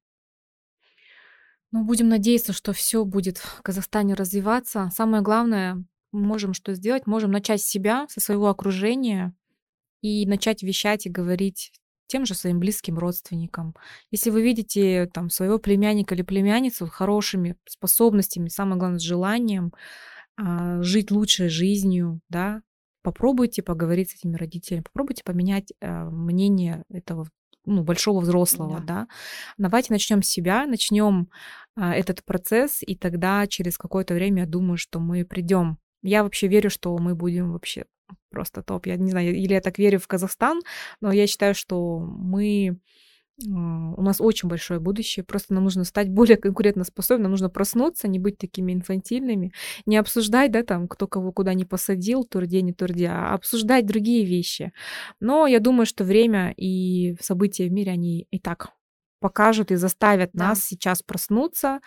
Ну, будем надеяться, что все будет в Казахстане развиваться. Самое главное, можем что сделать? Можем начать с себя, со своего окружения и начать вещать и говорить тем же своим близким родственникам. Если вы видите там своего племянника или племянницу хорошими способностями, самое главное, с желанием а, жить лучшей жизнью, да, попробуйте поговорить с этими родителями, попробуйте поменять а, мнение этого ну, большого взрослого, да. да. Давайте начнем с себя, начнем а, этот процесс, и тогда через какое-то время я думаю, что мы придем я вообще верю, что мы будем вообще просто топ. Я не знаю, или я так верю в Казахстан, но я считаю, что мы у нас очень большое будущее. Просто нам нужно стать более конкурентоспособными, нам нужно проснуться, не быть такими инфантильными, не обсуждать, да, там, кто кого куда не посадил, турде, не турде, а обсуждать другие вещи. Но я думаю, что время и события в мире, они и так покажут и заставят да. нас сейчас проснуться,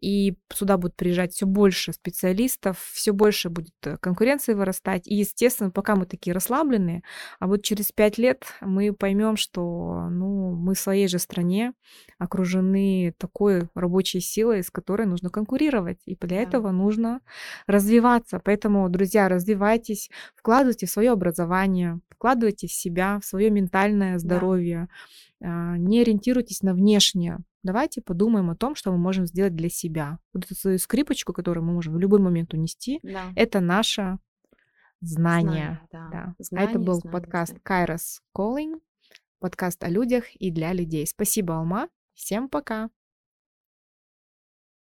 и сюда будут приезжать все больше специалистов, все больше будет э, конкуренции вырастать. И, естественно, пока мы такие расслабленные, а вот через пять лет мы поймем, что ну, мы в своей же стране окружены такой рабочей силой, с которой нужно конкурировать. И для да. этого нужно развиваться. Поэтому, друзья, развивайтесь, вкладывайте в свое образование, вкладывайте в себя, в свое ментальное здоровье. Да не ориентируйтесь на внешнее. Давайте подумаем о том, что мы можем сделать для себя. Вот эту свою скрипочку, которую мы можем в любой момент унести, да. это наше знание. знание да. Да. Знание, а это был знание, подкаст знание. Kairos Calling, подкаст о людях и для людей. Спасибо, Алма. Всем пока.